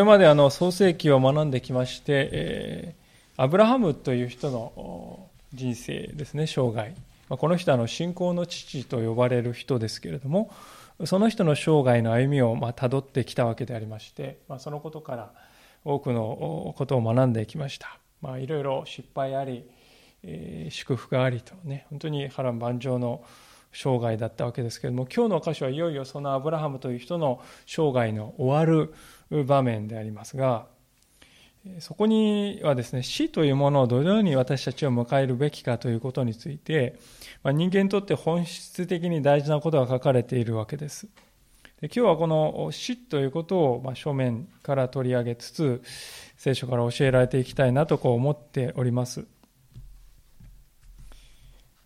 これまであの創世記を学んできまして、えー、アブラハムという人の人生ですね、生涯ま。この人はの信仰の父と呼ばれる人ですけれども、その人の生涯の歩みをたどってきたわけでありまして、まあ、そのことから多くのことを学んできました。まあ、いろいろ失敗あり、えー、祝福がありとね、本当に波乱万丈の生涯だったわけですけれども、今日の箇所はいよいよそのアブラハムという人の生涯の終わる場面でありますが、そこにはですね、死というものをどのように私たちを迎えるべきかということについて、まあ、人間にとって本質的に大事なことが書かれているわけです。で今日はこの死ということを、まあ、正面から取り上げつつ、聖書から教えられていきたいなとこう思っております。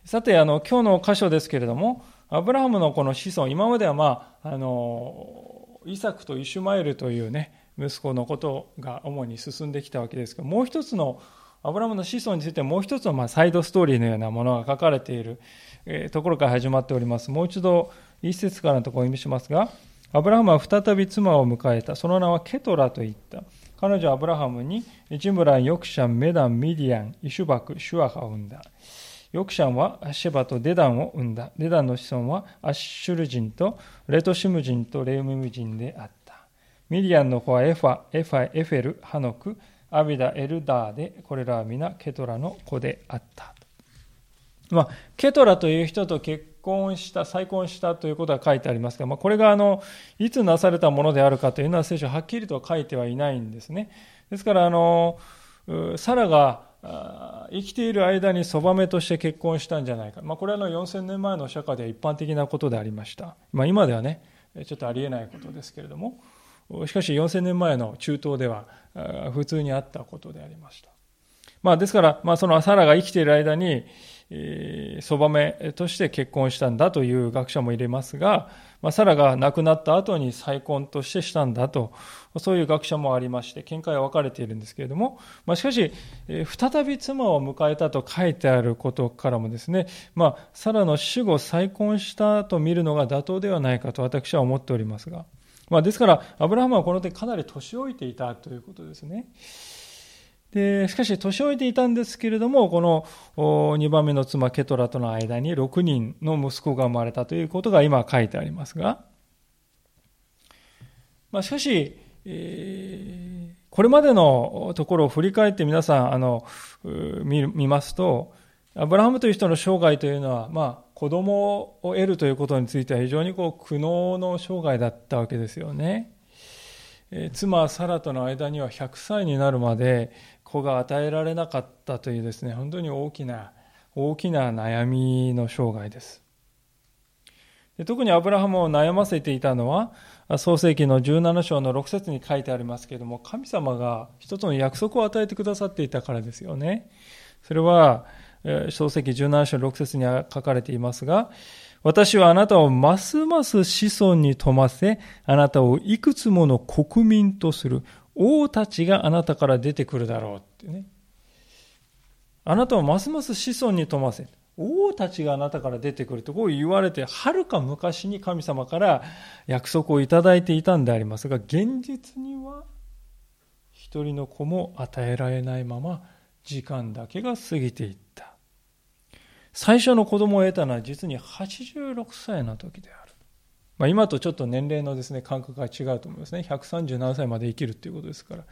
さて、あの、今日の箇所ですけれども、アブラハムのこの子孫、今まではまあ、あの、イサクとイシュマエルというね、息子のことが主に進んできたわけですが、もう一つの、アブラハムの子孫についてもう一つのまサイドストーリーのようなものが書かれている、ところから始まっております。もう一度、一節からのところを意味しますが、アブラハムは再び妻を迎えた。その名はケトラと言った。彼女はアブラハムに、ジムラン、ヨクシャン、メダン、ミディアン、イシュバク、シュアハを生んだ。ヨクシャンはシェバとデダンを生んだ。デダンの子孫はアッシュル人とレトシム人とレウミム人であった。ミディアンの子はエファ、エファ、エフェル、ハノク、アビダ、エルダーで、これらは皆ケトラの子であった。まあ、ケトラという人と結婚した、再婚したということが書いてありますが、まあ、これがあのいつなされたものであるかというのは聖書はっきりと書いてはいないんですね。ですからあの、サラが生きている間にそばめとして結婚したんじゃないか、まあ、これはの4000年前の社会では一般的なことでありました、まあ、今ではねちょっとありえないことですけれども。しかし4000年前の中東では普通にあったことでありました、まあ、ですから、まあ、そのサラが生きている間にそばめとして結婚したんだという学者もいれますが、まあ、サラが亡くなった後に再婚としてしたんだと、そういう学者もありまして、見解は分かれているんですけれども、まあ、しかし、再び妻を迎えたと書いてあることからもですね、まあ、サラの死後再婚したと見るのが妥当ではないかと私は思っておりますが、まあ、ですから、アブラハムはこの点かなり年老いていたということですね。でしかし、年老いていたんですけれども、この2番目の妻ケトラとの間に6人の息子が生まれたということが今書いてありますが、まあ、しかし、えー、これまでのところを振り返って皆さんあの見ますと、アブラハムという人の生涯というのは、まあ、子供を得るということについては非常にこう苦悩の生涯だったわけですよね。妻サラとの間には100歳になるまで子が与えられなかったというですね、本当に大きな、大きな悩みの生涯です。で特にアブラハムを悩ませていたのは、創世紀の17章の6節に書いてありますけれども、神様が一つの約束を与えてくださっていたからですよね。それは、創世紀17章6節に書かれていますが、私はあなたをますます子孫に富ませ、あなたをいくつもの国民とする。王たちがあなたから出てくるだろうってね。あなたをますます子孫に富ませ。王たちがあなたから出てくるとこう言われて、はるか昔に神様から約束をいただいていたんでありますが、現実には一人の子も与えられないまま時間だけが過ぎていった。最初の子供を得たのは実に86歳の時である。まあ、今とちょっと年齢のですね感覚が違うと思いますね137歳まで生きるということですから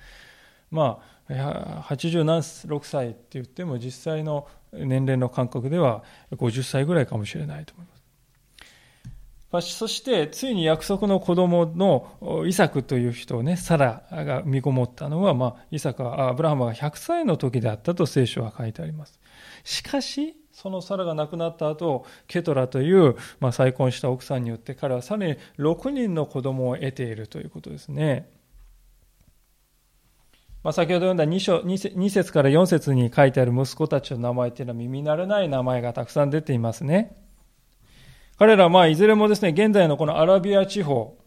まあ86歳って言っても実際の年齢の感覚では50歳ぐらいかもしれないと思います。そしてついに約束の子供のイサクという人をねサラが身ごもったのは、まあ、イサクはアブラハムが100歳の時であったと聖書は書いてあります。しかしそのサラが亡くなった後、ケトラという、まあ、再婚した奥さんによって彼はさらに6人の子供を得ているということですね。まあ、先ほど読んだ 2, 章 2, 節から4節に書いてある息子たちの名前というのは耳慣れない名前がたくさん出ていますね。彼らはまあいずれもですね、現在のこのアラビア地方、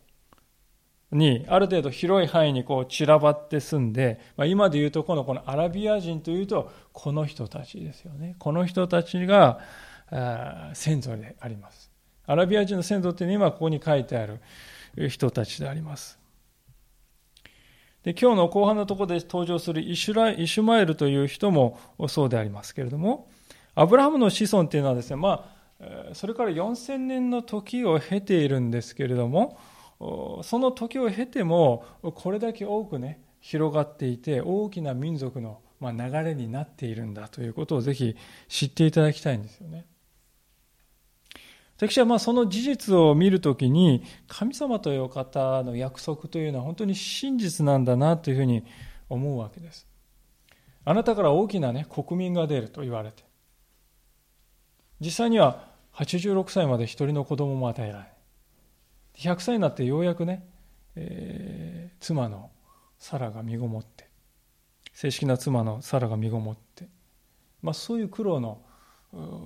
にある程度広い範囲にこう散らばって住んで、まあ、今で言うとこのこのアラビア人というとこの人たちですよね。この人たちが先祖であります。アラビア人の先祖っていうのは今ここに書いてある人たちであります。で今日の後半のところで登場するイシュライシュマエルという人もそうでありますけれども、アブラハムの子孫っていうのはですね、まあ、それから4000年の時を経ているんですけれども、その時を経ても、これだけ多くね、広がっていて、大きな民族の流れになっているんだということをぜひ知っていただきたいんですよね。私はまあその事実を見るときに、神様というお方の約束というのは本当に真実なんだなというふうに思うわけです。あなたから大きなね、国民が出ると言われて。実際には86歳まで一人の子供も与えられ100歳になってようやくね、えー、妻のサラが身ごもって、正式な妻のサラが身ごもって、まあそういう苦労の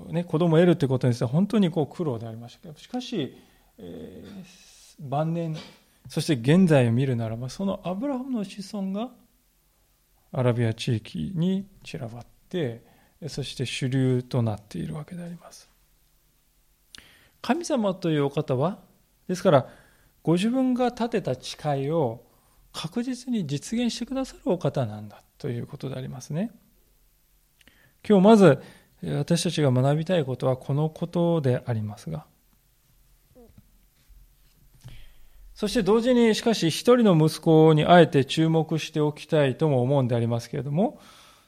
ね、子供を得るということについては本当にこう苦労でありましたけどしかし、えー、晩年そして現在を見るならばそのアブラハムの子孫がアラビア地域に散らばってそして主流となっているわけであります。神様というお方はですからご自分が立てた誓いを確実に実現してくださるお方なんだということでありますね。今日まず私たちが学びたいことはこのことでありますが、そして同時にしかし一人の息子にあえて注目しておきたいとも思うんでありますけれども、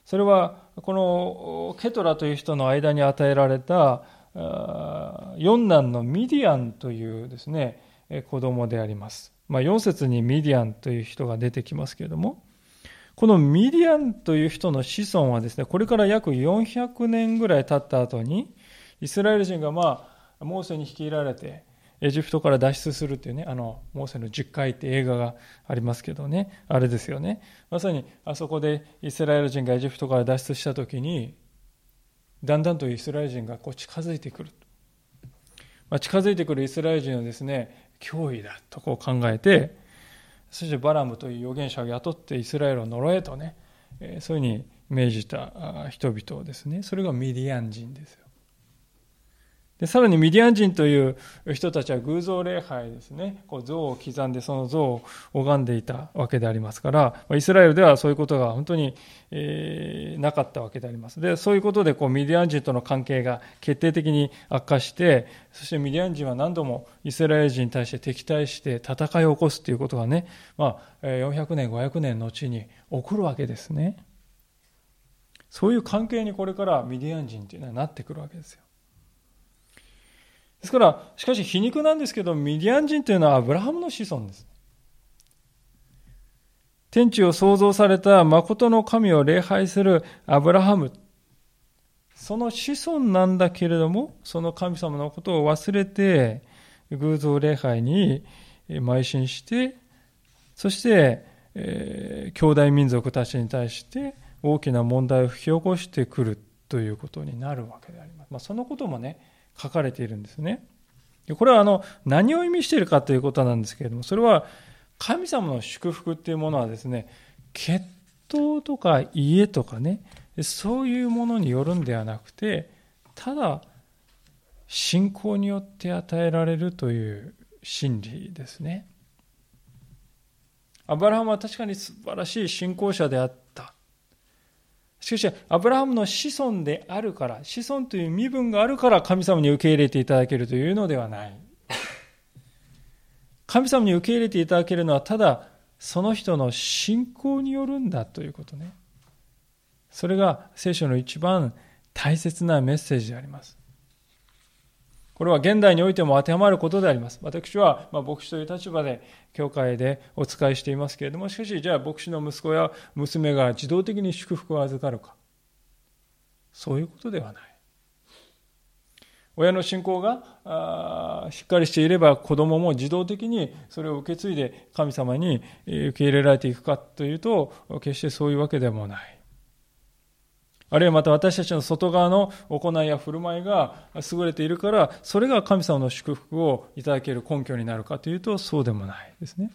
それはこのケトラという人の間に与えられた四男のミディアンというですね、子供であります。まあ、4節にミディアンという人が出てきますけれども、このミディアンという人の子孫はですね、これから約400年ぐらい経った後に、イスラエル人がまあ、モーセに率いられて、エジプトから脱出するっていうね、あの、モーセの10回って映画がありますけどね、あれですよね。まさに、あそこでイスラエル人がエジプトから脱出した時に、だんだんとイスラエル人がこう近づいてくる。まあ、近づいてくるイスラエル人のですね、脅威だとこう考えて、そしてバラムという預言者を雇ってイスラエルを呪えとね、そういうふうに命じた人々ですね。それがミディアン人ですよ。でさらにミディアン人という人たちは偶像礼拝ですね。こう像を刻んでその像を拝んでいたわけでありますから、イスラエルではそういうことが本当に、えー、なかったわけであります。で、そういうことでこうミディアン人との関係が決定的に悪化して、そしてミディアン人は何度もイスラエル人に対して敵対して戦いを起こすということがね、まあ、400年、500年の後に起こるわけですね。そういう関係にこれからミディアン人というのはなってくるわけですよ。ですから、しかし皮肉なんですけど、ミディアン人というのはアブラハムの子孫です。天地を創造された誠の神を礼拝するアブラハム。その子孫なんだけれども、その神様のことを忘れて、偶像礼拝に邁進して、そして、えー、兄弟民族たちに対して大きな問題を引き起こしてくるということになるわけであります。まあ、そのこともね、書かれているんですね。これはあの何を意味しているかということなんですけれども、それは神様の祝福っていうものはですね、血統とか家とかね、そういうものによるんではなくて、ただ信仰によって与えられるという真理ですね。アブラハムは確かに素晴らしい信仰者であっ。しかし、アブラハムの子孫であるから、子孫という身分があるから神様に受け入れていただけるというのではない。神様に受け入れていただけるのは、ただ、その人の信仰によるんだということね。それが聖書の一番大切なメッセージであります。これは現代においても当てはまることであります。私は、ま牧師という立場で教会でお仕えしていますけれども、しかし、じゃあ牧師の息子や娘が自動的に祝福を預かるか。そういうことではない。親の信仰がしっかりしていれば子供も自動的にそれを受け継いで神様に受け入れられていくかというと決してそういうわけでもない。あるいはまた私たちの外側の行いや振る舞いが優れているから、それが神様の祝福をいただける根拠になるかというと、そうでもないですね。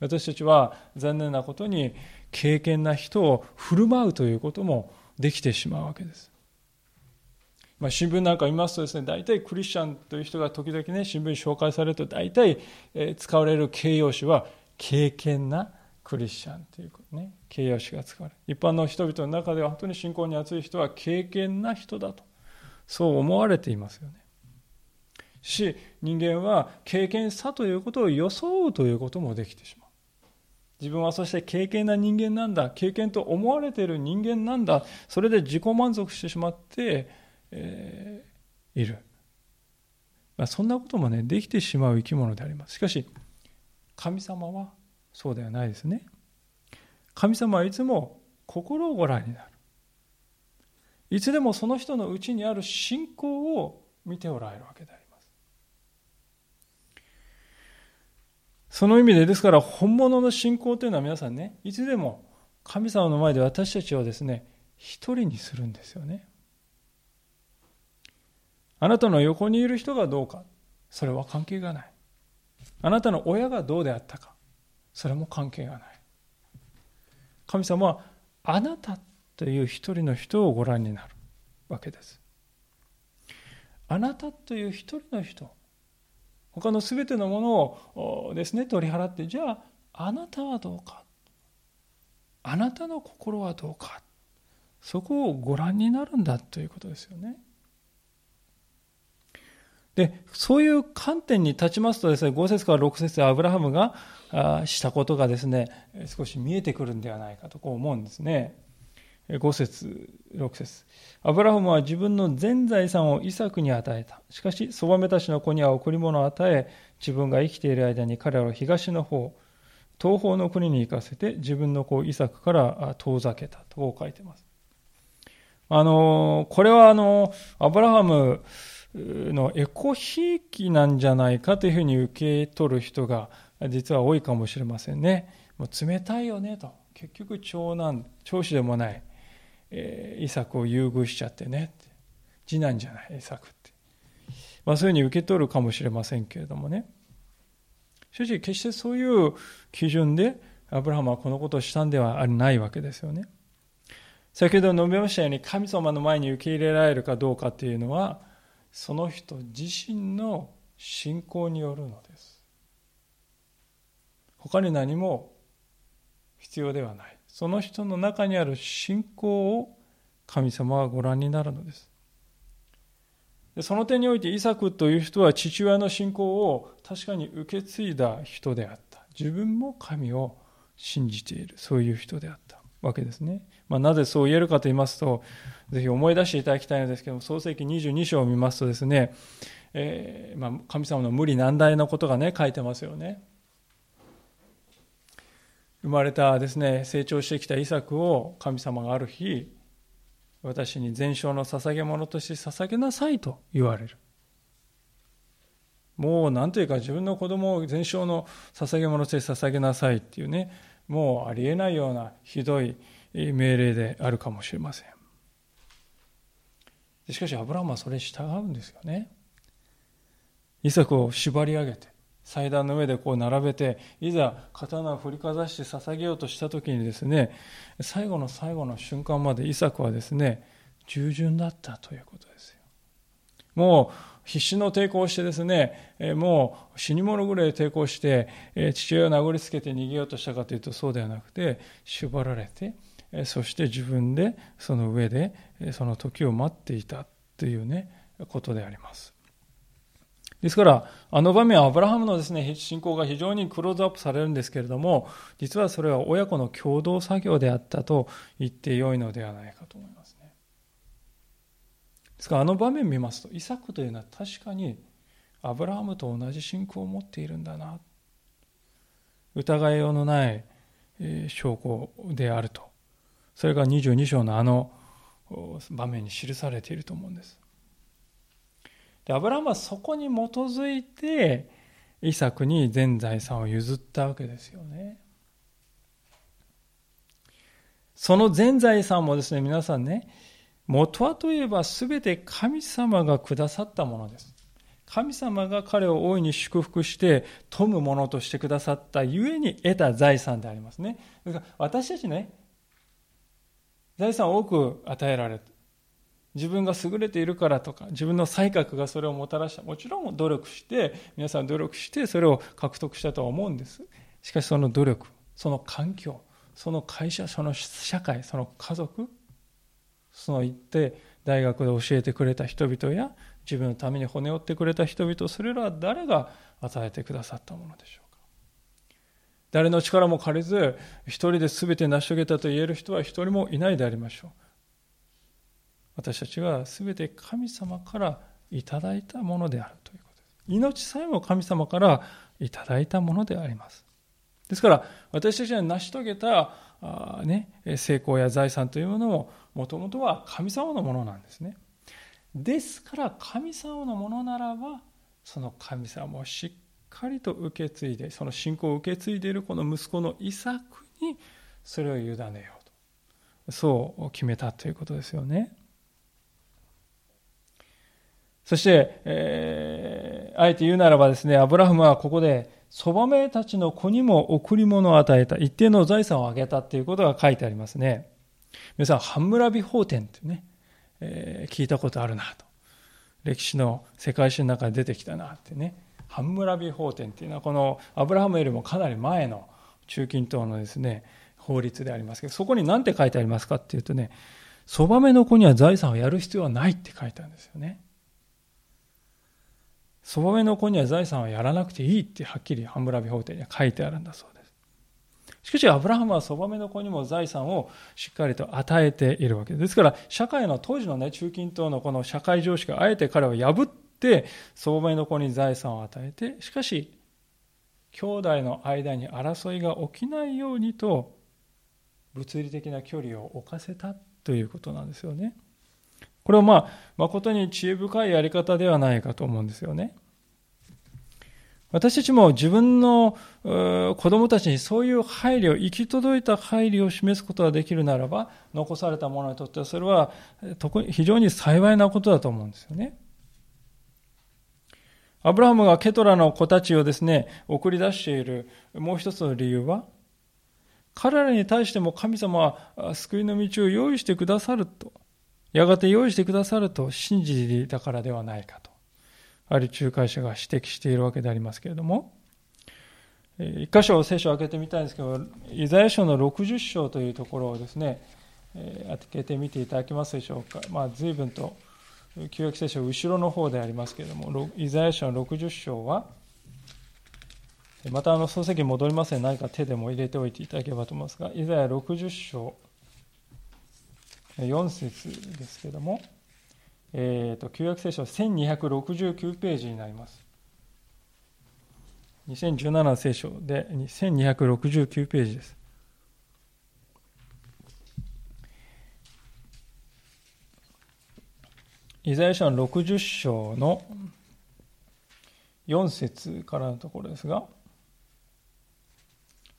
私たちは残念なことに、敬虔な人を振る舞うということもできてしまうわけです。まあ、新聞なんか見ますとですね、大体クリスチャンという人が時々ね、新聞に紹介されると、大体、使われる形容詞は、敬虔なクリスチャンというね、形容詞が使われ一般の人々の中では本当に信仰に熱い人は敬虔な人だと、そう思われていますよね。し、人間は経験さということを装うということもできてしまう。自分はそして経験な人間なんだ、経験と思われている人間なんだ、それで自己満足してしまって、えー、いる。まあ、そんなこともね、できてしまう生き物であります。しかし、神様はそうではないですね。神様はいつも心をご覧になる。いつでもその人のうちにある信仰を見ておられるわけであります。その意味で、ですから本物の信仰というのは皆さんね、いつでも神様の前で私たちをですね、一人にするんですよね。あなたの横にいる人がどうか、それは関係がない。あなたの親がどうであったか、それも関係がない。神様はあなたという一人の人をご覧になるわけです。あなたという一人の人、他の全てのものをですね、取り払って、じゃあ、あなたはどうか。あなたの心はどうか。そこをご覧になるんだということですよね。で、そういう観点に立ちますとですね、5節から6節でアブラハムがしたことがですね、少し見えてくるんではないかとこう思うんですね。5節6節アブラハムは自分の全財産をイサクに与えた。しかし、そばめたちの子には贈り物を与え、自分が生きている間に彼らを東の方、東方の国に行かせて、自分の子イサクから遠ざけたと書いてます。あの、これはあの、アブラハム、のエコひいきなんじゃないかというふうに受け取る人が実は多いかもしれませんね。もう冷たいよねと。結局長男、長子でもない、えー、イサクを優遇しちゃってね。次男じゃない、イサクって。まあそういうふうに受け取るかもしれませんけれどもね。正直決してそういう基準でアブラハムはこのことをしたんではないわけですよね。先ほど述べましたように神様の前に受け入れられるかどうかというのはその人自身の信仰によるのです他に何も必要ではない。その人の中にある信仰を神様はご覧になるのです。でその点においてイサクという人は父親の信仰を確かに受け継いだ人であった。自分も神を信じている。そういう人であった。わけですね、まあ、なぜそう言えるかと言いますとぜひ思い出していただきたいのですけども、創世記22章を見ますとですね、えー、まあ、神様の無理難題のことがね、書いてますよね。生まれたですね、成長してきたイサクを神様がある日、私に全焼の捧げ物として捧げなさいと言われる。もう何というか自分の子供を全焼の捧げ物として捧げなさいっていうね、もうありえないようなひどい命令であるかもしれません。しかしアブラハムはそれに従うんですよね。イサクを縛り上げて、祭壇の上でこう並べて、いざ刀を振りかざして捧げようとした時にですね、最後の最後の瞬間までイサクはですね、従順だったということですよ。もう必死の抵抗をしてですね、もう死に物ぐらい抵抗して、父親を殴りつけて逃げようとしたかというとそうではなくて、縛られて、そして自分でその上でその時を待っていたというねことでありますですからあの場面はアブラハムのですね信仰が非常にクローズアップされるんですけれども実はそれは親子の共同作業であったと言ってよいのではないかと思いますね。ですからあの場面見ますとイサクというのは確かにアブラハムと同じ信仰を持っているんだな。疑いようのない証拠であると。それが22章のあの場面に記されていると思うんです。でアブラハムはそこに基づいてイサクに全財産を譲ったわけですよね。その全財産もですね、皆さんね、元はといえば全て神様がくださったものです。神様が彼を大いに祝福して富むものとしてくださったゆえに得た財産でありますね。私たちね、財産を多く与えられた。自分が優れているからとか、自分の才覚がそれをもたらした。もちろん努力して、皆さん努力してそれを獲得したとは思うんです。しかしその努力、その環境、その会社、その社会、その家族、その行って大学で教えてくれた人々や自分のために骨折ってくれた人々、それらは誰が与えてくださったものでしょうか。誰の力も借りず、一人で全て成し遂げたと言える人は一人もいないでありましょう。私たちは全て神様からいただいたものであるということです。命さえも神様からいただいたものであります。ですから、私たちが成し遂げたあ、ね、成功や財産というものも、もともとは神様のものなんですね。ですから、神様のものならば、その神様をしっかりと受け継いで、その信仰を受け継いでいるこの息子のイサクに、それを委ねようと。そう決めたということですよね。そして、えー、あえて言うならばですね、アブラハムはここで、そばめたちの子にも贈り物を与えた、一定の財産をあげたっていうことが書いてありますね。皆さん、ハンムラビ法典ってね、えー、聞いたことあるなと。歴史の世界史の中で出てきたなってね。ハンムラビ法典っていうのは、このアブラハムよりもかなり前の中近東のですね、法律でありますけど、そこに何て書いてありますかっていうとね、そばめの子には財産をやる必要はないって書いてあるんですよね。そばめの子には財産はやらなくていいってはっきりハンブラビ法廷には書いてあるんだそうです。しかし、アブラハムはそばめの子にも財産をしっかりと与えているわけです。ですから、社会の当時のね、中近東のこの社会常識をあえて彼は破って、そばめの子に財産を与えて、しかし、兄弟の間に争いが起きないようにと、物理的な距離を置かせたということなんですよね。これはまあ、誠に知恵深いやり方ではないかと思うんですよね。私たちも自分の子供たちにそういう配慮、行き届いた配慮を示すことができるならば、残された者にとってはそれは非常に幸いなことだと思うんですよね。アブラハムがケトラの子たちをですね、送り出しているもう一つの理由は、彼らに対しても神様は救いの道を用意してくださると。やがて用意してくださると信じていたからではないかと、ある仲介者が指摘しているわけでありますけれども、一箇所聖書を開けてみたいんですけど、イザヤ書の60章というところをですね、開けてみていただけますでしょうか。まあ、随分と旧約聖書後ろの方でありますけれども、イザヤ書の60章は、またあの漱石戻りますので何か手でも入れておいていただければと思いますが、イザヤ60章4節ですけども、えーと、旧約聖書1269ページになります。2017聖書で1269ページです。イザヤ書の60章の4節からのところですが、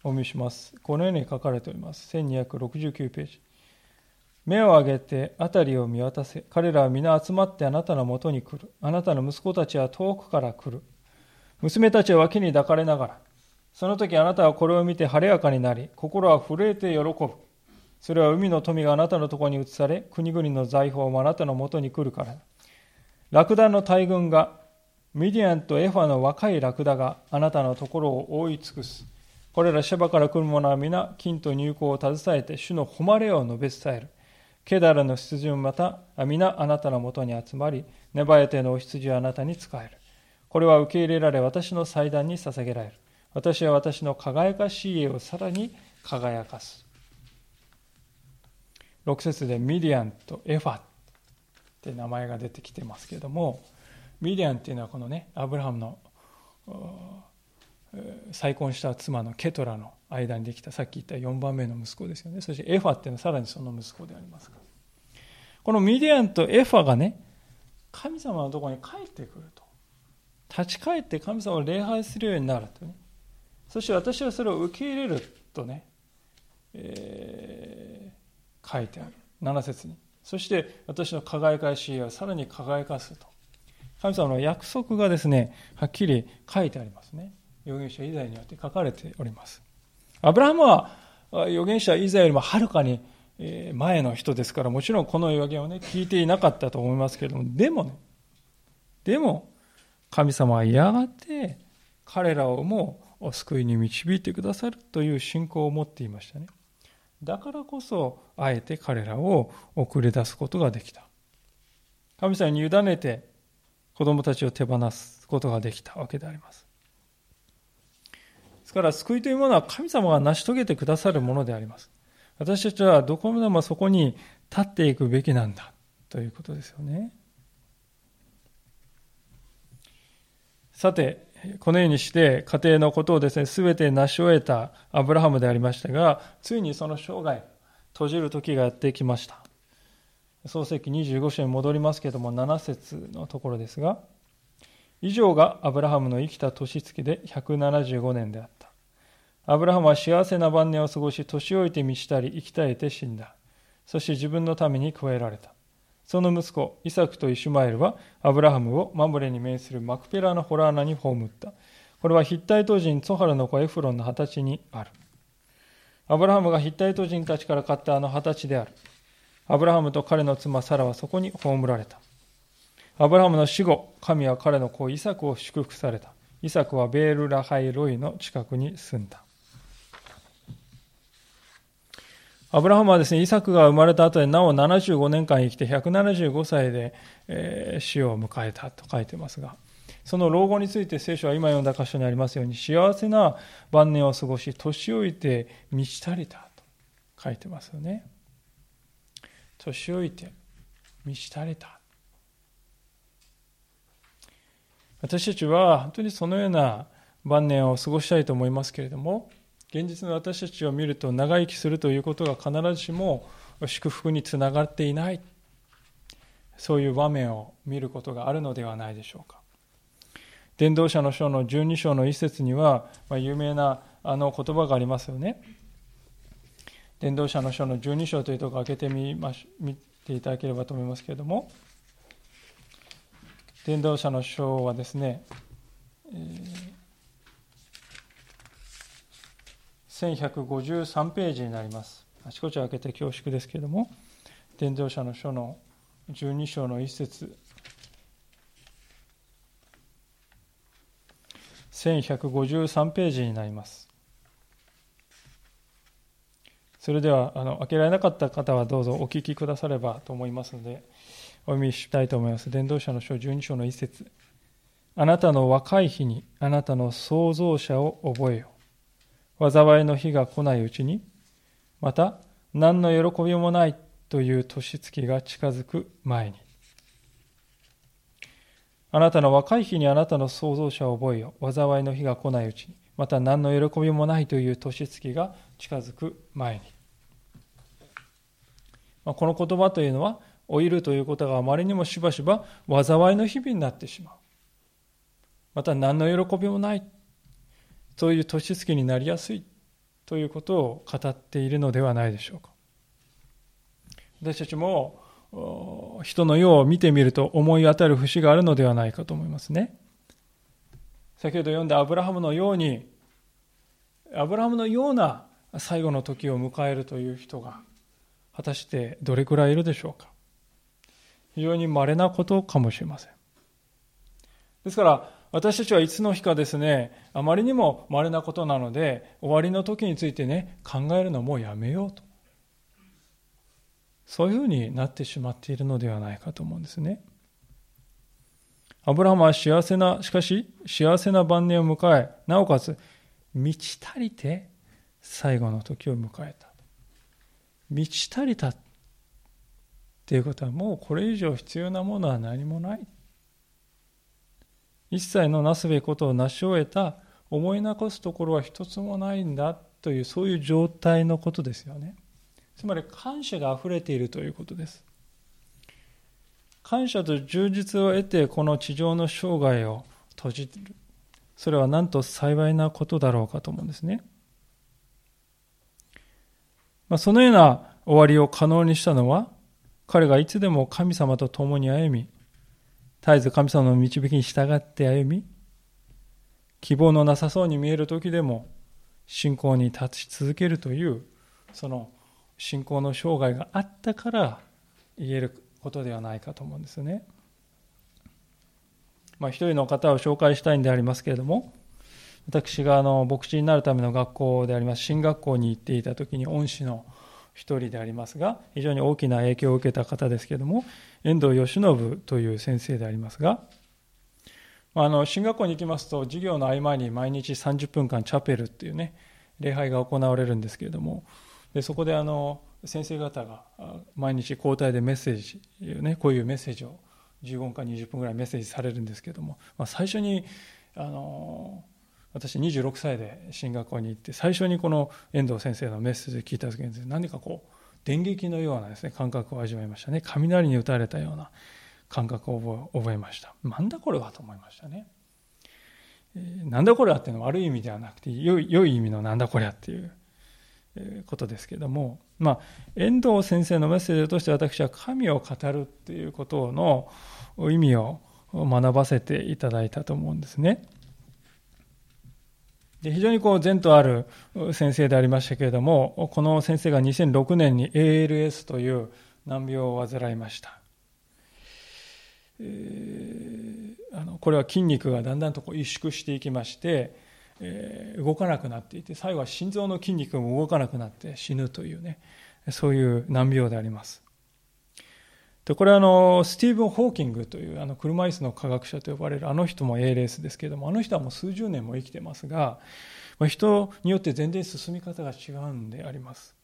お見せします。このように書かれております。1269ページ。目を上げて辺りを見渡せ。彼らは皆集まってあなたのもとに来る。あなたの息子たちは遠くから来る。娘たちは脇に抱かれながら。その時あなたはこれを見て晴れやかになり、心は震えて喜ぶ。それは海の富があなたのところに移され、国々の財宝もあなたのもとに来るから。ラクダの大軍が、ミディアンとエファの若いラクダがあなたのところを覆い尽くす。これらシェバから来る者は皆、金と入港を携えて、主の誉れを述べ伝える。ケダラの羊もまた皆あなたのもとに集まり、ネバエテのお羊はあなたに仕える。これは受け入れられ私の祭壇に捧げられる。私は私の輝かしい家をさらに輝かす。6節でミディアンとエファって名前が出てきてますけれども、ミディアンっていうのはこのね、アブラハムの再婚した妻のケトラの間にできたさっき言った4番目の息子ですよね。そしてエファっていうのはさらにその息子でありますこのミディアンとエファがね神様のところに帰ってくると。立ち返って神様を礼拝するようになるとね。そして私はそれを受け入れるとね、えー、書いてある。7節に。そして私の輝かしいはさらに輝かすと。神様の約束がですねはっきり書いてありますね。預言者イザヤによって書かれております。アブラハムは預言者イザヤよりもはるかに前の人ですから、もちろんこの預言をね、聞いていなかったと思いますけれども、でもね、でも、神様はやがて彼らをも救いに導いてくださるという信仰を持っていましたね。だからこそ、あえて彼らを送り出すことができた。神様に委ねて子供たちを手放すことができたわけであります。ですから、救いというものは神様が成し遂げてくださるものであります。私たちはどこまでもそこに立っていくべきなんだということですよね。さて、このようにして家庭のことをですね、すべて成し終えたアブラハムでありましたが、ついにその生涯、閉じる時がやってきました。創世記25章に戻りますけども、7節のところですが、以上がアブラハムの生きた年月で175年であった。アブラハムは幸せな晩年を過ごし、年老いて満ちたり、生き絶えて死んだ。そして自分のために加えられた。その息子、イサクとイシュマエルは、アブラハムをマムレに面するマクペラのホラー穴に葬った。これはヒッタイト人ツハルの子エフロンの二十歳にある。アブラハムがヒッタイト人たちから買ったあの二十歳である。アブラハムと彼の妻サラはそこに葬られた。アブラハムの死後、神は彼の子イサクを祝福された。イサクはベールラハイロイの近くに住んだ。アブラハムはですね、イサクが生まれた後でなお75年間生きて175歳で、えー、死を迎えたと書いてますが、その老後について聖書は今読んだ箇所にありますように、幸せな晩年を過ごし、年老いて満ち足りたと書いてますよね。年老いて満ち足りた。私たちは本当にそのような晩年を過ごしたいと思いますけれども、現実の私たちを見ると長生きするということが必ずしも祝福につながっていない。そういう場面を見ることがあるのではないでしょうか。伝道者の書の12章の一節には、まあ、有名なあの言葉がありますよね。伝道者の書の12章というところを開けてみまし見ていただければと思いますけれども。伝道者の書はですね、えー1153ページになります。あちこち開けて恐縮ですけれども、伝道者の書の12章の一節1153ページになります。それではあの開けられなかった方はどうぞお聞きくださればと思いますのでお読みしたいと思います。伝道者の書12章の一節あなたの若い日にあなたの創造者を覚えよ。災いの日が来ないうちに、また何の喜びもないという年月が近づく前に。あなたの若い日にあなたの創造者を覚えよ。災いの日が来ないうちに。また何の喜びもないという年月が近づく前に。まあ、この言葉というのは、老いるということがあまりにもしばしば災いの日々になってしまう。また何の喜びもないそういう年月になりやすいということを語っているのではないでしょうか。私たちも人の世を見てみると思い当たる節があるのではないかと思いますね。先ほど読んだアブラハムのように、アブラハムのような最後の時を迎えるという人が果たしてどれくらいいるでしょうか。非常に稀なことかもしれません。ですから、私たちはいつの日かですね、あまりにも稀なことなので、終わりの時についてね、考えるのもうやめようと。そういうふうになってしまっているのではないかと思うんですね。アブラハムは幸せな、しかし幸せな晩年を迎え、なおかつ満ち足りて最後の時を迎えた。満ち足りたっていうことはもうこれ以上必要なものは何もない。一切のなすべきことを成し終えた思い残すところは一つもないんだというそういう状態のことですよね。つまり感謝があふれているということです。感謝と充実を得てこの地上の生涯を閉じる。それはなんと幸いなことだろうかと思うんですね、まあ、そのような終わりを可能にしたのは彼がいつでも神様と共に歩み絶えず神様の導きに従って歩み、希望のなさそうに見える時でも信仰に立ち続けるという、その信仰の生涯があったから言えることではないかと思うんですね。まあ、一人の方を紹介したいんでありますけれども、私があの牧師になるための学校であります進学校に行っていた時に恩師の一人でありますが非常に大きな影響を受けた方ですけれども遠藤義信という先生でありますがあの進学校に行きますと授業の合間に毎日30分間チャペルっていうね礼拝が行われるんですけれどもでそこであの先生方が毎日交代でメッセージ、ね、こういうメッセージを15分か20分ぐらいメッセージされるんですけれども、まあ、最初にあの私26歳で進学校に行って最初にこの遠藤先生のメッセージを聞いた時に何かこう電撃のようなですね感覚を味わいましたね。雷に打たれたような感覚を覚えました。なんだこれはと思いましたね、え、なんだこれはっていうのは悪い意味ではなくて良い良い意味のなんだこれはっていうことですけどもまあ遠藤先生のメッセージとして私は神を語るっていうことの意味を学ばせていただいたと思うんですね。で非常にこう前途ある先生でありましたけれどもこの先生が2006年に ALS という難病を患いました、えー、あのこれは筋肉がだんだんとこう萎縮していきまして、えー、動かなくなっていて最後は心臓の筋肉も動かなくなって死ぬというねそういう難病であります。でこれはあのスティーブン・ホーキングというあの車椅子の科学者と呼ばれるあの人も ALS ですけれどもあの人はもう数十年も生きてますが、まあ、人によって全然進み方が違うんであります、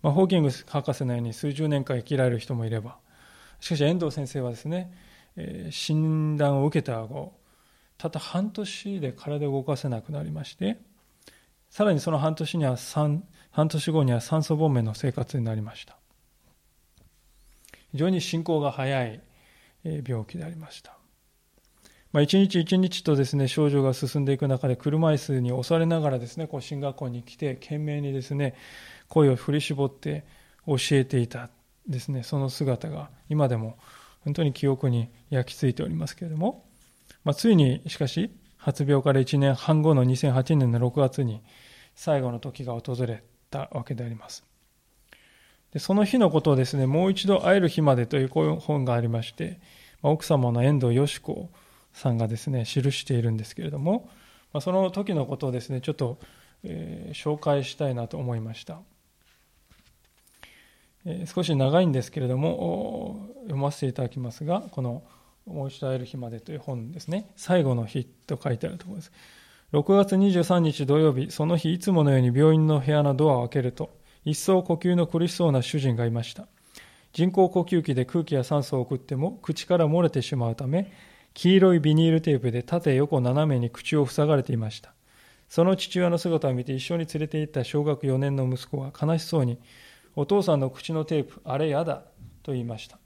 まあ、ホーキング博士のように数十年間生きられる人もいればしかし遠藤先生はですね、えー、診断を受けた後たった半年で体を動かせなくなりましてさらにその半年には半年後には酸素ボンベの生活になりました。非常に進行が早い病気でありました。まあ、一日一日とですね症状が進んでいく中で車椅子に押されながらですねこう進学校に来て懸命にですね声を振り絞って教えていたですねその姿が今でも本当に記憶に焼き付いておりますけれども、まあ、ついにしかし発病から1年半後の2008年の6月に最後の時が訪れたわけであります。でその日のことをですね、もう一度会える日までという本がありまして、ま、奥様の遠藤よし子さんがですね、記しているんですけれども、ま、その時のことをですね、ちょっと、えー、紹介したいなと思いました。えー、少し長いんですけれども、読ませていただきますが、このもう一度会える日までという本ですね、最後の日と書いてあるところです。6月23日土曜日、その日いつものように病院の部屋のドアを開けると、一層呼吸の苦しそうな主人がいました。人工呼吸器で空気や酸素を送っても口から漏れてしまうため、黄色いビニールテープで縦横斜めに口を塞がれていました。その父親の姿を見て一緒に連れて行った小学4年の息子は悲しそうに、お父さんの口のテープ、あれやだ、と言いました。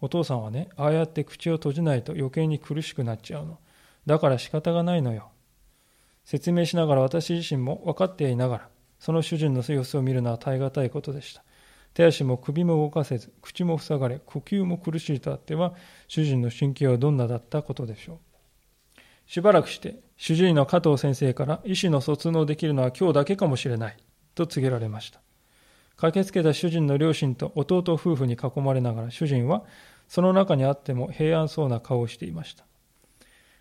お父さんはね、ああやって口を閉じないと余計に苦しくなっちゃうの。だから仕方がないのよ。説明しながら私自身も分かっていながら、その主人の様子を見るのは耐え難いことでした。手足も首も動かせず、口も塞がれ、呼吸も苦しいとあっては、主人の心境はどんなだったことでしょう。しばらくして、主治医の加藤先生から医師の卒納できるのは今日だけかもしれない、と告げられました。駆けつけた主人の両親と弟夫婦に囲まれながら主人はその中にあっても平安そうな顔をしていました。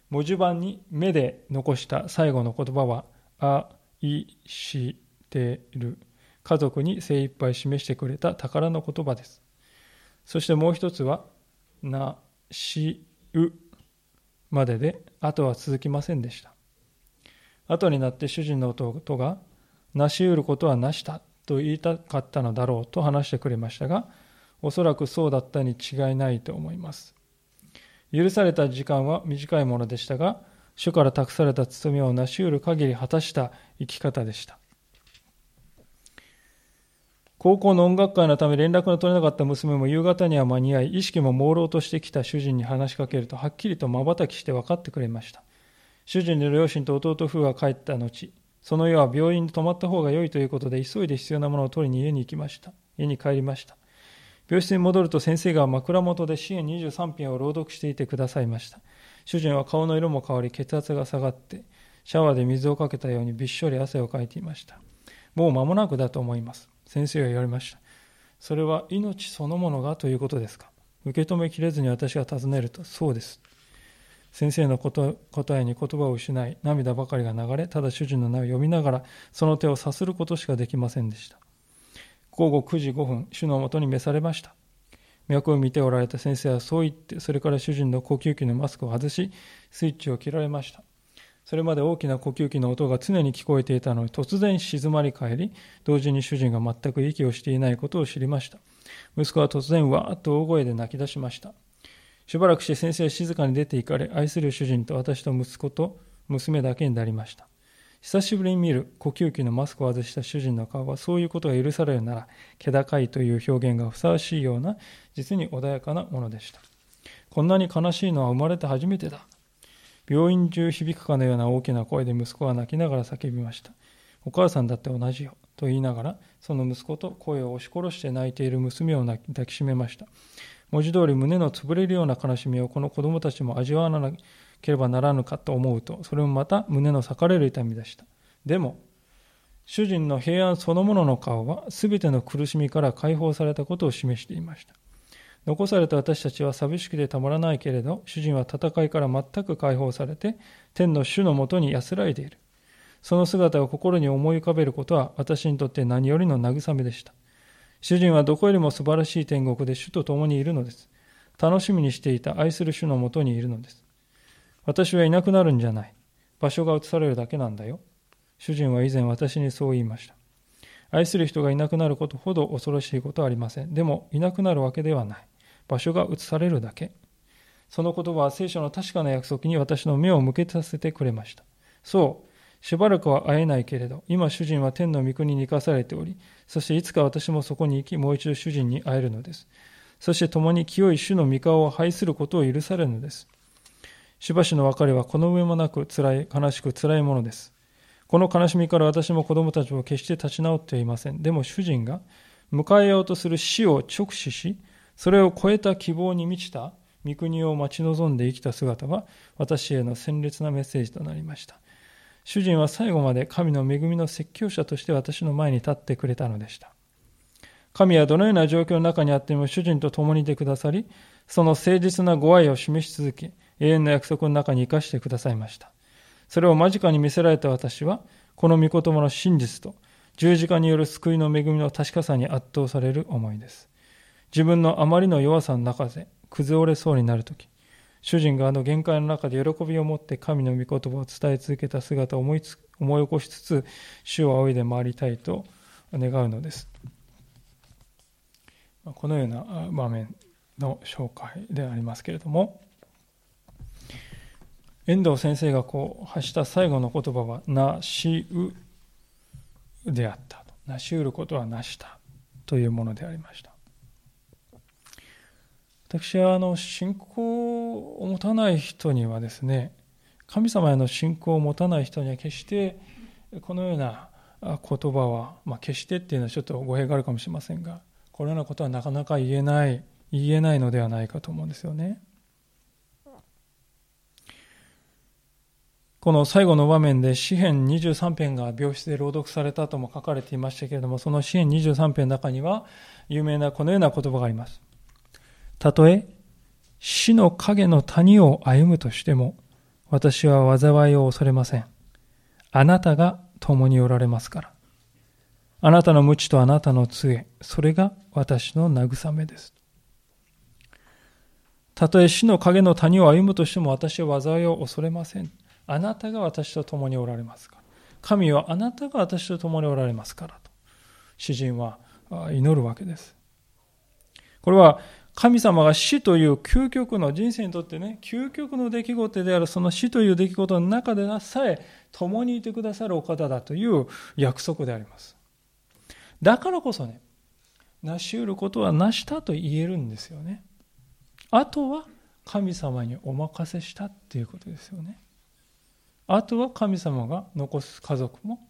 文字盤に目で残した最後の言葉は、あ、い、し、ている家族に精一杯示してくれた宝の言葉です。そしてもう一つは、な、し、うまでで、あとは続きませんでした。後になって主人の弟が、成し得ることはなしたと言いたかったのだろうと話してくれましたが、おそらくそうだったに違いないと思います。許された時間は短いものでしたが、主から託された務めを成し得る限り果たした生き方でした。高校の音楽会のため連絡の取れなかった娘も夕方には間に合い、意識も朦朧としてきた主人に話しかけると、はっきりと瞬きして分かってくれました。主人の両親と弟夫婦が帰った後、その夜は病院に泊まった方が良いということで、急いで必要なものを取りに家に行きました。家に帰りました。病室に戻ると先生が枕元で支援23編を朗読していてくださいました。主人は顔の色も変わり、血圧が下がって、シャワーで水をかけたようにびっしょり汗をかいていました。もう間もなくだと思います。先生が言われました。それは命そのものがということですか？受け止めきれずに私が尋ねると、そうです。先生の答えに言葉を失い、涙ばかりが流れ、ただ主人の名を読みながら、その手をさすることしかできませんでした。午後9時5分、主のもとに召されました。脈を見ておられた先生はそう言って、それから主人の呼吸器のマスクを外し、スイッチを切られました。それまで大きな呼吸器の音が常に聞こえていたのに突然静まり返り、同時に主人が全く息をしていないことを知りました。息子は突然わーっと大声で泣き出しました。しばらくして先生は静かに出て行かれ、愛する主人と私と息子と娘だけになりました。久しぶりに見る呼吸器のマスクを外した主人の顔はそういうことが許されるなら、気高いという表現がふさわしいような、実に穏やかなものでした。こんなに悲しいのは生まれて初めてだ。病院中響くかのような大きな声で息子は泣きながら叫びました。お母さんだって同じよ。と言いながら、その息子と声を押し殺して泣いている娘を抱きしめました。文字通り胸の潰れるような悲しみをこの子供たちも味わわなければならぬかと思うと、それもまた胸の裂かれる痛みでした。でも、主人の平安そのものの顔は、すべての苦しみから解放されたことを示していました。残された私たちは寂しくてたまらないけれど、主人は戦いから全く解放されて、天の主のもとに安らいでいる。その姿を心に思い浮かべることは、私にとって何よりの慰めでした。主人はどこよりも素晴らしい天国で主と共にいるのです。楽しみにしていた愛する主のもとにいるのです。私はいなくなるんじゃない。場所が移されるだけなんだよ。主人は以前私にそう言いました。愛する人がいなくなることほど恐ろしいことはありません。でも、いなくなるわけではない。場所が移されるだけ。その言葉は聖書の確かな約束に私の目を向けさせてくれました。そう、しばらくは会えないけれど、今主人は天の御国に生かされており、そしていつか私もそこに行き、もう一度主人に会えるのです。そして共に清い主の御顔を拝することを許されるのです。しばしの別れはこの上もなく辛い、悲しく辛いものです。この悲しみから私も子供たちも決して立ち直っていません。でも主人が迎えようとする死を直視し、それを超えた希望に満ちた御国を待ち望んで生きた姿は私への鮮烈なメッセージとなりました。主人は最後まで神の恵みの説教者として私の前に立ってくれたのでした。神はどのような状況の中にあっても主人と共にいてくださり、その誠実なご愛を示し続け、永遠の約束の中に生かしてくださいました。それを間近に見せられた私は、この御言葉の真実と十字架による救いの恵みの確かさに圧倒される思いです。自分のあまりの弱さの中で崩れそうになるとき、主人があの限界の中で喜びを持って神の御言葉を伝え続けた姿を思いつ思い起こしつつ、主を仰いで回りたいと願うのです。このような場面の紹介でありますけれども、遠藤先生がこう発した最後の言葉は、なしうであったと。なしうることはなしたというものでありました。私はあの信仰を持たない人にはですね、神様への信仰を持たない人には決してこのような言葉は、まあ、決してっていうのはちょっと語弊があるかもしれませんが、このようなことはなかなか言えない、言えないのではないかと思うんですよね。この最後の場面で詩篇23編が病室で朗読されたとも書かれていましたけれども、その詩篇23編の中には有名なこのような言葉があります。たとえ死の影の谷を歩むとしても、私は災いを恐れません。あなたが共におられますから。あなたの無知とあなたの杖、それが私の慰めです。たとえ死の影の谷を歩むとしても私は災いを恐れません。あなたが私と共におられますから。神はあなたが私と共におられますからと、詩人は祈るわけです。これは神様が死という究極の人生にとってね、究極の出来事であるその死という出来事の中でさえ共にいてくださるお方だという約束であります。だからこそね、成し得ることは成したと言えるんですよね。あとは神様にお任せしたっていうことですよね。あとは神様が残す家族も、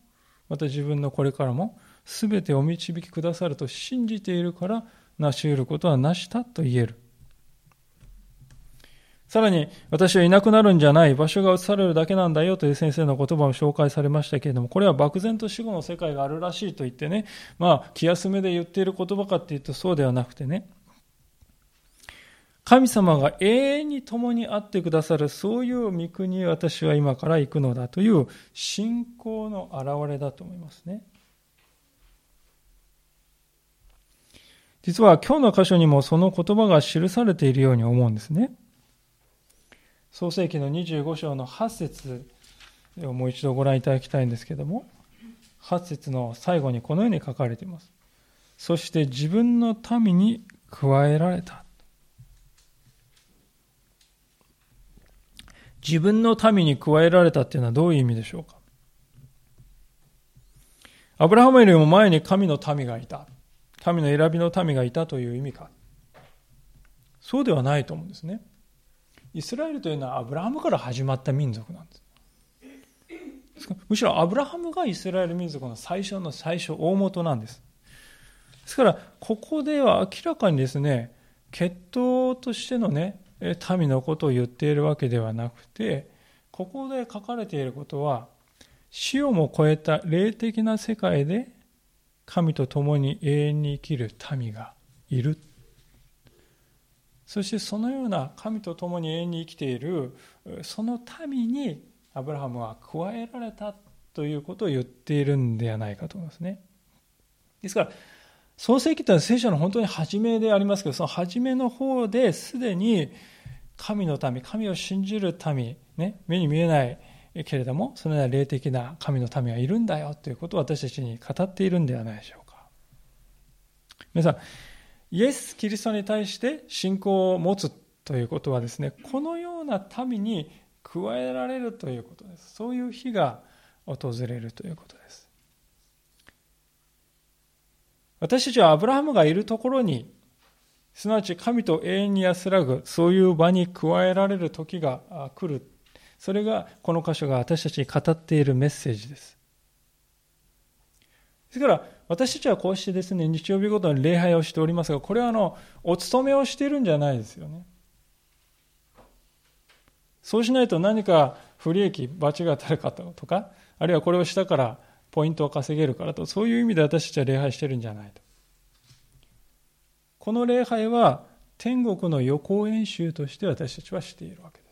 また自分のこれからも、全てお導きくださると信じているから、成し得ることは成したと言える。さらに、私はいなくなるんじゃない、場所が移されるだけなんだよという先生の言葉も紹介されましたけれども、これは漠然と死後の世界があるらしいと言ってね、まあ、気休めで言っている言葉かっていうとそうではなくてね、神様が永遠に共にあってくださる、そういう御国へ私は今から行くのだという信仰の表れだと思いますね。実は今日の箇所にもその言葉が記されているように思うんですね。創世紀の25章の8節をもう一度ご覧いただきたいんですけども、8節の最後にこのように書かれています。そして自分の民に加えられた。自分の民に加えられたっていうのはどういう意味でしょうかアブラハムよりも前に神の民がいた。神の選びの民がいたという意味か。そうではないと思うんですね。イスラエルというのはアブラハムから始まった民族なんです。むしろアブラハムがイスラエル民族の最初の最初、大元なんです。ですから、ここでは明らかにですね、血統としてのね、民のことを言っているわけではなくてここで書かれていることは死をも超えた霊的な世界で神と共に永遠に生きる民がいる。そしてそのような神と共に永遠に生きているその民にアブラハムは加えられたということを言っているんではないかと思いますね。ですから創世記というのは聖書の本当に初めでありますけど、その初めの方ですでに神の民、神を信じる民、ね、目に見えないけれども、そのような霊的な神の民はいるんだよということを私たちに語っているんではないでしょうか。皆さん、イエス・キリストに対して信仰を持つということはですね、このような民に加えられるということです。そういう日が訪れるということです。私たちはアブラハムがいるところに、すなわち神と永遠に安らぐ、そういう場に加えられる時が来る。それが、この箇所が私たちに語っているメッセージです。ですから、私たちはこうしてですね、日曜日ごとに礼拝をしておりますが、これはあの、お勤めをしているんじゃないですよね。そうしないと何か不利益、罰が当たるかとか、あるいはこれをしたからポイントを稼げるからと、そういう意味で私たちは礼拝してるんじゃないと。この礼拝は天国の予行演習として私たちはしているわけです。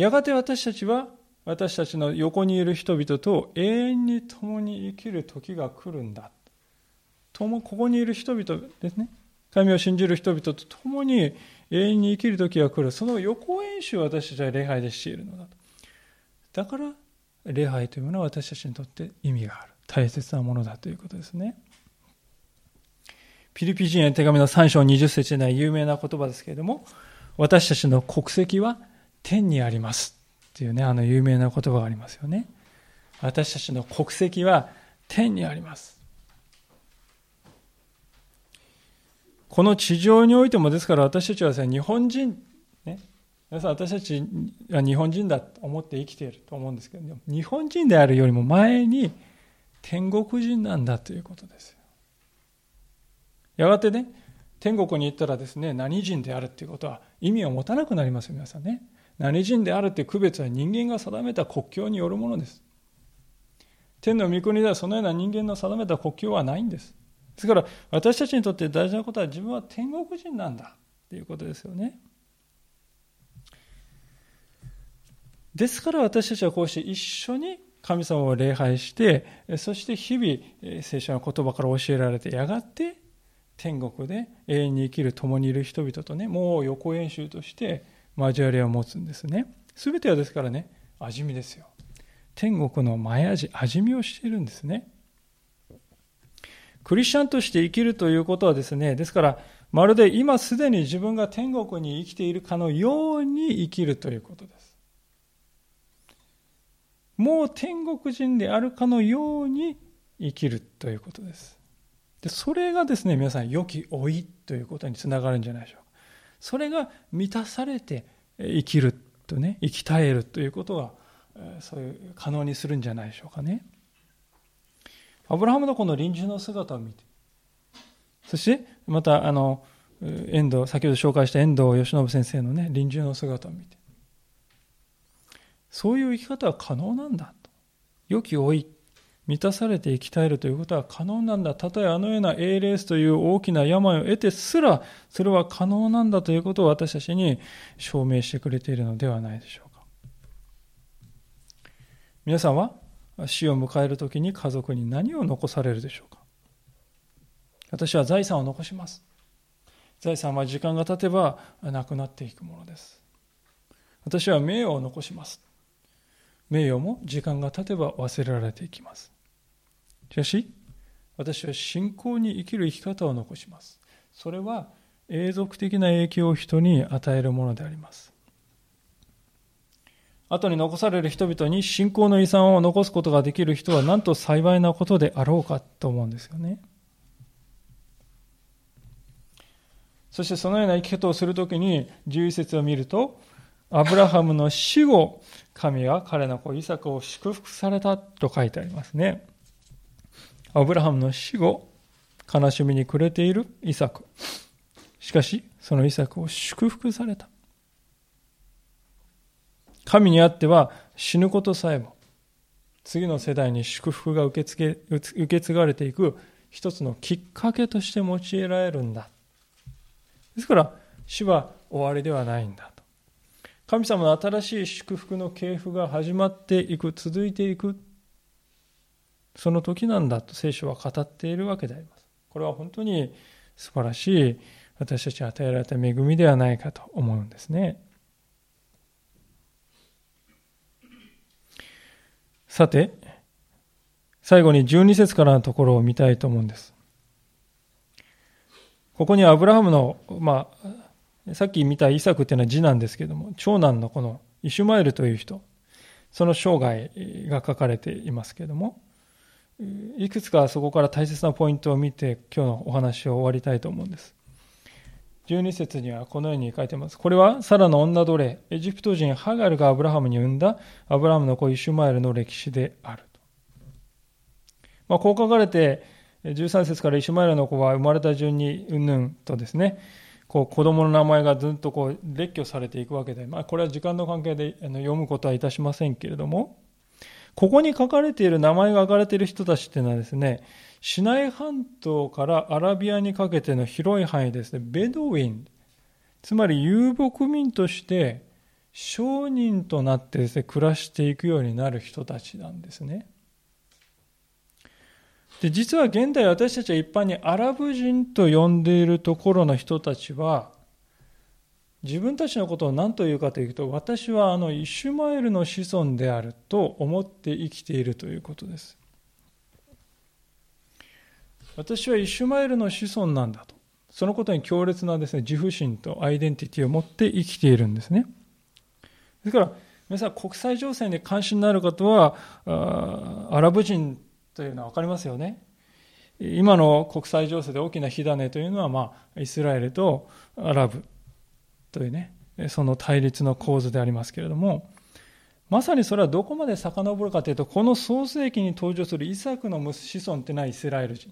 やがて私たちは私たちの横にいる人々と永遠に共に生きる時が来るんだ。ここにいる人々ですね。神を信じる人々と共に永遠に生きる時が来る。その予行演習を私たちは礼拝でしているのだと。だから礼拝というものは私たちにとって意味がある大切なものだということですねピリピ人への手紙の3章20節で有名な言葉ですけれども私たちの国籍は天にありますっていうねあの有名な言葉がありますよね。私たちの国籍は天にあります。この地上においてもですから私たちはですね日本人ね。皆さん私たちは日本人だと思って生きていると思うんですけど日本人であるよりも前に天国人なんだということですやがてね天国に行ったらですね何人であるっていうことは意味を持たなくなりますよ皆さんね。何人であるって区別は人間が定めた国境によるものです。天の御国ではそのような人間の定めた国境はないんです。ですから私たちにとって大事なことは自分は天国人なんだ。っていうことですよね。ですから私たちはこうして一緒に神様を礼拝して、そして日々聖書の言葉から教えられて、やがて天国で永遠に生きる共にいる人々とね、もう予行演習として交わりを持つんですね。すべてはですからね、味見ですよ。天国の前味、味見をしているんですね。クリスチャンとして生きるということはですね、ですから、まるで今すでに自分が天国に生きているかのように生きるということです。もう天国人であるかのように生きるということです。でそれがですね、皆さん、良き老いということにつながるんじゃないでしょうか。それが満たされて生きるとね、生き絶えるということが、そういう可能にするんじゃないでしょうかね。アブラハムのこの臨終の姿を見て、そしてまた、あの、遠藤、先ほど紹介した遠藤義信先生のね、臨終の姿を見て、そういう生き方は可能なんだと。良き老い、満たされて生き絶えるということは可能なんだ。たとえあのような ALS という大きな病を得てすら、それは可能なんだということを私たちに証明してくれているのではないでしょうか。皆さんは死を迎えるときに家族に何を残されるでしょうか私は財産を残します。財産は時間が経てばなくなっていくものです。私は名誉を残します。名誉も時間が経てば忘れられていきます。しかし、私は信仰に生きる生き方を残します。それは永続的な影響を人に与えるものであります。後に残される人々に信仰の遺産を残すことができる人はなんと幸いなことであろうかと思うんですよね。そしてそのような生き方をするときに11節を見ると、アブラハムの死後、神は彼の子イサクを祝福されたと書いてありますね。アブラハムの死後、悲しみに暮れているイサク。しかし、そのイサクを祝福された。神にあっては死ぬことさえも、次の世代に祝福が受け継受け継がれていく一つのきっかけとして用いられるんだ。ですから、死は終わりではないんだと。神様の新しい祝福の系譜が始まっていく、続いていく。その時なんだと聖書は語っているわけであります。これは本当に素晴らしい私たちに与えられた恵みではないかと思うんですね。さて、最後に12節からのところを見たいと思うんです。ここにアブラハムの、まあ、さっき見たイサクっていうのは次男ですけども、長男のこのイシュマエルという人、その生涯が書かれていますけれども、いくつかそこから大切なポイントを見て今日のお話を終わりたいと思うんです。12節にはこのように書いてます。これはサラの女奴隷、エジプト人ハガルがアブラハムに産んだアブラハムの子イシュマエルの歴史であると。まあ、こう書かれて、13節からイシュマエルの子は生まれた順にうんぬんとですね、こう子供の名前がずっとこう列挙されていくわけで、まあ、これは時間の関係で読むことはいたしませんけれども、ここに書かれている名前が書かれている人たちっていうのはですね、シナイ半島からアラビアにかけての広い範囲ですね、ベドウィン、つまり遊牧民として商人となってですね、暮らしていくようになる人たちなんですね。で、実は現代私たちは一般にアラブ人と呼んでいるところの人たちは、自分たちのことを何と言うかというと、私はあのイシュマエルの子孫であると思って生きているということです。私はイシュマエルの子孫なんだと。そのことに強烈なですね、自負心とアイデンティティを持って生きているんですね。ですから、皆さん国際情勢に関心のある方は、アラブ人というのは分かりますよね。今の国際情勢で大きな火種というのは、まあ、イスラエルとアラブというね、その対立の構図でありますけれども、まさにそれはどこまで遡るかというと、この創世記に登場するイサクの子孫というのはイスラエル人。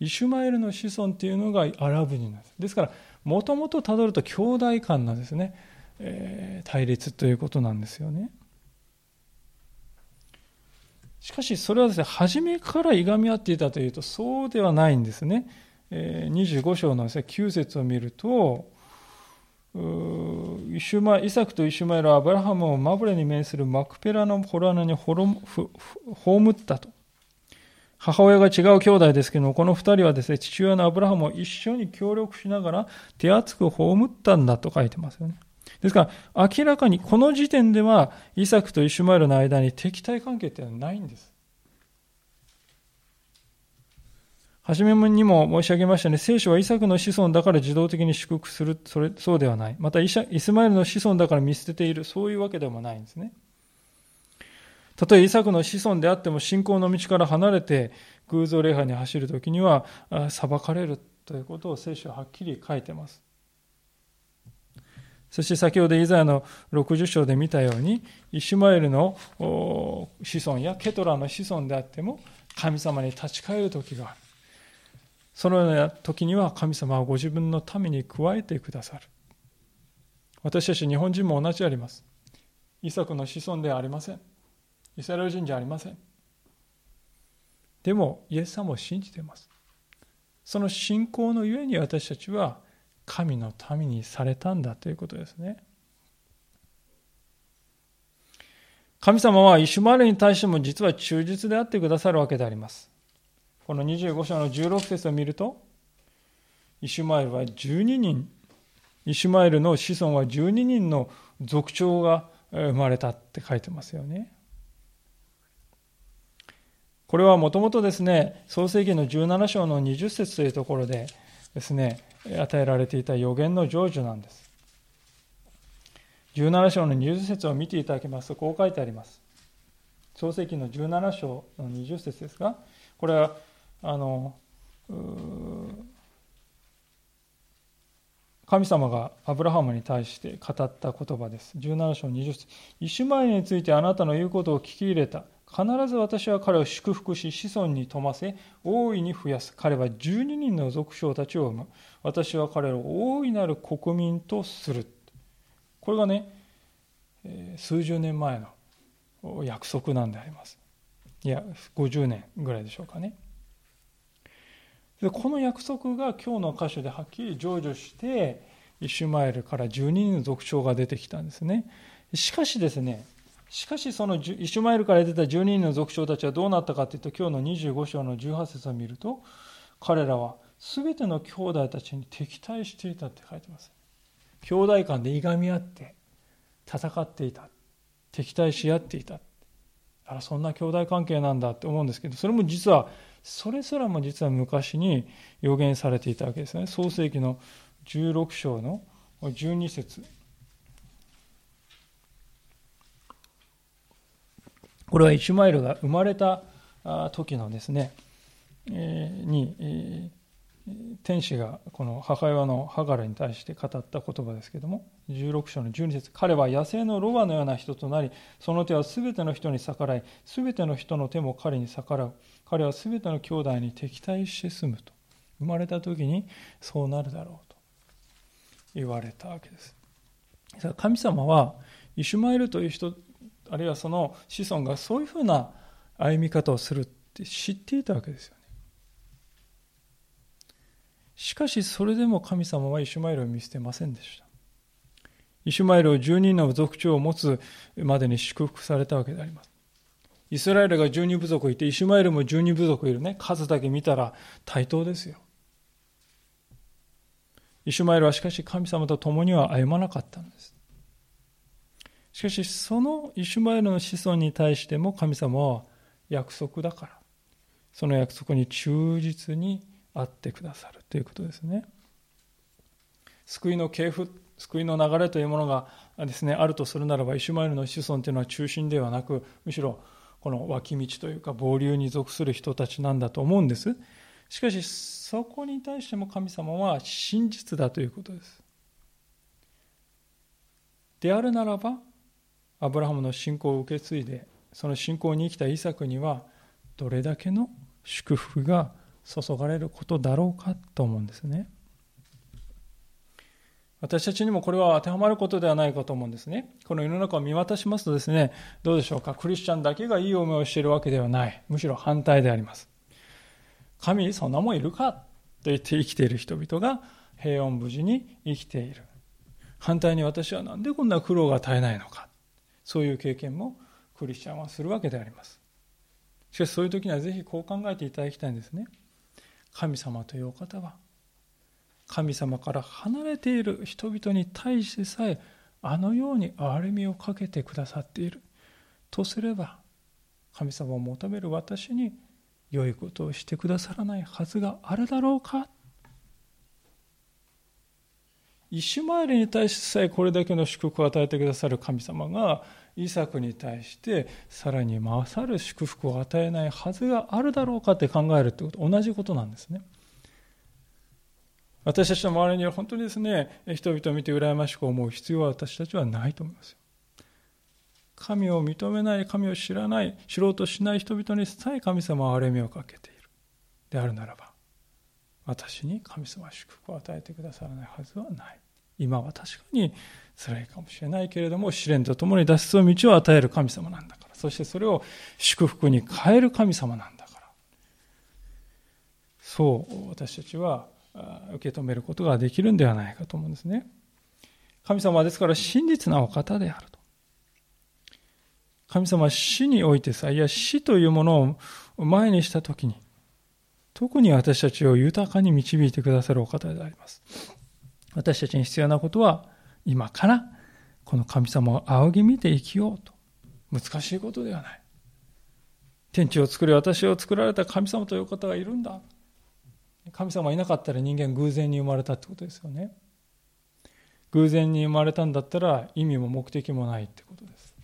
イシュマエルの子孫というのがアラブ人なんです。ですから、もともとたどると兄弟間のですね、えー、対立ということなんですよね。しかし、それはですね、初めからいがみ合っていたというと、そうではないんですね。えー、25章のですね、9節を見ると、イシュマイサクとイシュマエルはアブラハムをマブレに面するマクペラのホラ穴に葬ったと。母親が違う兄弟ですけども、この二人はですね、父親のアブラハムを一緒に協力しながら手厚く葬ったんだと書いてますよね。ですから、明らかにこの時点では、イサクとイシュマエルの間に敵対関係ってのはないんです。はじめにも申し上げましたね、聖書はイサクの子孫だから自動的に祝福する、それそうではない。またイスマエルの子孫だから見捨てている、そういうわけでもないんですね。たとえイサクの子孫であっても信仰の道から離れて偶像礼拝に走るときには裁かれるということを聖書ははっきり書いてます。そして先ほどイザヤの60章で見たように、イシュマエルの子孫やケトラの子孫であっても神様に立ち返る時がある。そのような時には神様はご自分のために加えてくださる。私たち日本人も同じであります。イサクの子孫ではありません。イスラエル人じゃありません。でもイエス様を信じていますその信仰のゆえに私たちは神の民にされたんだということですね神様はイシュマエルに対しても実は忠実であってくださるわけでありますこの25章の16節を見るとイシュマエルは12人イシュマエルの子孫は12人の族長が生まれたって書いてますよね。これはもともとですね、創世記の17章の20節というところでですね、与えられていた予言の成就なんです。17章の20節を見ていただきますと、こう書いてあります。創世記の17章の20節ですが、これは、あの、神様がアブラハムに対して語った言葉です。17章20節イシュマエルについてあなたの言うことを聞き入れた。必ず私は彼を祝福し、子孫に富ませ、大いに増やす。彼は12人の属将たちを生む。私は彼を大いなる国民とする。これがね、数十年前の約束なんであります。いや、50年ぐらいでしょうかね。この約束が今日の箇所ではっきり成就してイシュマエルから12人の族長が出てきたんですね。しかしですねしかしそのイシュマエルから出た12人の族長たちはどうなったかというと今日の25章の18節を見ると彼らは全ての兄弟たちに敵対していたって書いてます。兄弟間でいがみ合って戦っていた。敵対し合っていた。あそんな兄弟関係なんだって思うんですけどそれも実はそれすらも実は昔に予言されていたわけですね。創世紀の16章の12節。これはイシュマエルが生まれた時のですね、えに、天使がこの母親のハガラに対して語った言葉ですけども16章の12節彼は野生のロバのような人となりその手は全ての人に逆らい全ての人の手も彼に逆らう。彼は全ての兄弟に敵対して住むと。生まれた時にそうなるだろうと言われたわけです。神様はイシュマエルという人あるいはその子孫がそういうふうな歩み方をするって知っていたわけですよ。しかしそれでも神様はイシュマエルを見捨てませんでしたイシュマエルを10人の族長を持つまでに祝福されたわけでありますイスラエルが12部族いて、イシュマエルも12部族いるね。数だけ見たら対等ですよ。イシュマエルはしかし神様と共には歩まなかったんです。しかし、そのイシュマエルの子孫に対しても神様は約束だから、その約束に忠実にあってくださるということですね。救いの系譜、救いの流れというものがですね、あるとするならば、イシュマエルの子孫というのは中心ではなく、むしろこの脇道というか傍流に属する人たちなんだと思うんです。しかしそこに対しても神様は真実だということです。であるならばアブラハムの信仰を受け継いでその信仰に生きたイサクにはどれだけの祝福が注がれることだろうかと思うんですね。私たちにもこれは当てはまることではないかと思うんですね。この世の中を見渡しますとですね、どうでしょうか。クリスチャンだけがいい思いをしているわけではない。むしろ反対であります。神、そんなもんいるかと言って生きている人々が平穏無事に生きている。反対に私はなんでこんな苦労が絶えないのか。そういう経験もクリスチャンはするわけであります。しかしそういう時にはぜひこう考えていただきたいんですね。神様というお方は神様から離れている人々に対してさえあのように憐れみをかけてくださっている。とすれば神様を求める私に良いことをしてくださらないはずがあるだろうか。イシュマエルに対してさえこれだけの祝福を与えてくださる神様がイサクに対してさらに勝る祝福を与えないはずがあるだろうかって考えるってこと同じことなんですね。私たちの周りには本当にですね、人々を見て羨ましく思う必要は私たちはないと思います神を認めない、神を知らない、知ろうとしない人々にさえ神様は憐れみをかけている。であるならば、私に神様は祝福を与えてくださらないはずはない。今は確かに辛いかもしれないけれども、試練とともに脱出の道を与える神様なんだから。そしてそれを祝福に変える神様なんだから。そう私たちは受け止めることができるんではないかと思うんですね。神様はですから真実なお方であると。神様は死においてさ、いや死というものを前にしたときに、特に私たちを豊かに導いてくださるお方であります。私たちに必要なことは、今からこの神様を仰ぎ見て生きようと。難しいことではない。天地を作り、私を作られた神様という方がいるんだ。神様がいなかったら人間偶然に生まれたってことですよね。偶然に生まれたんだったら意味も目的もないってことです。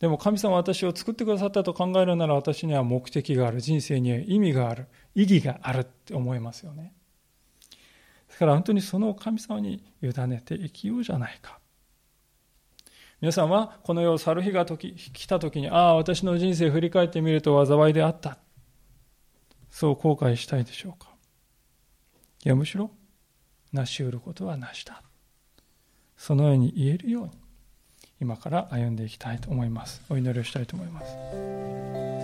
でも神様は私を作ってくださったと考えるなら私には目的がある。人生には意味がある。意義があるって思いますよね。ですから本当にその神様に委ねて生きようじゃないか。皆さんはこの世を去る日が時来た時に、ああ、私の人生振り返ってみると災いであった。そう後悔したいでしょうか。いや、むしろ、成し得ることは成した。そのように言えるように、今から歩んでいきたいと思います。お祈りをしたいと思います。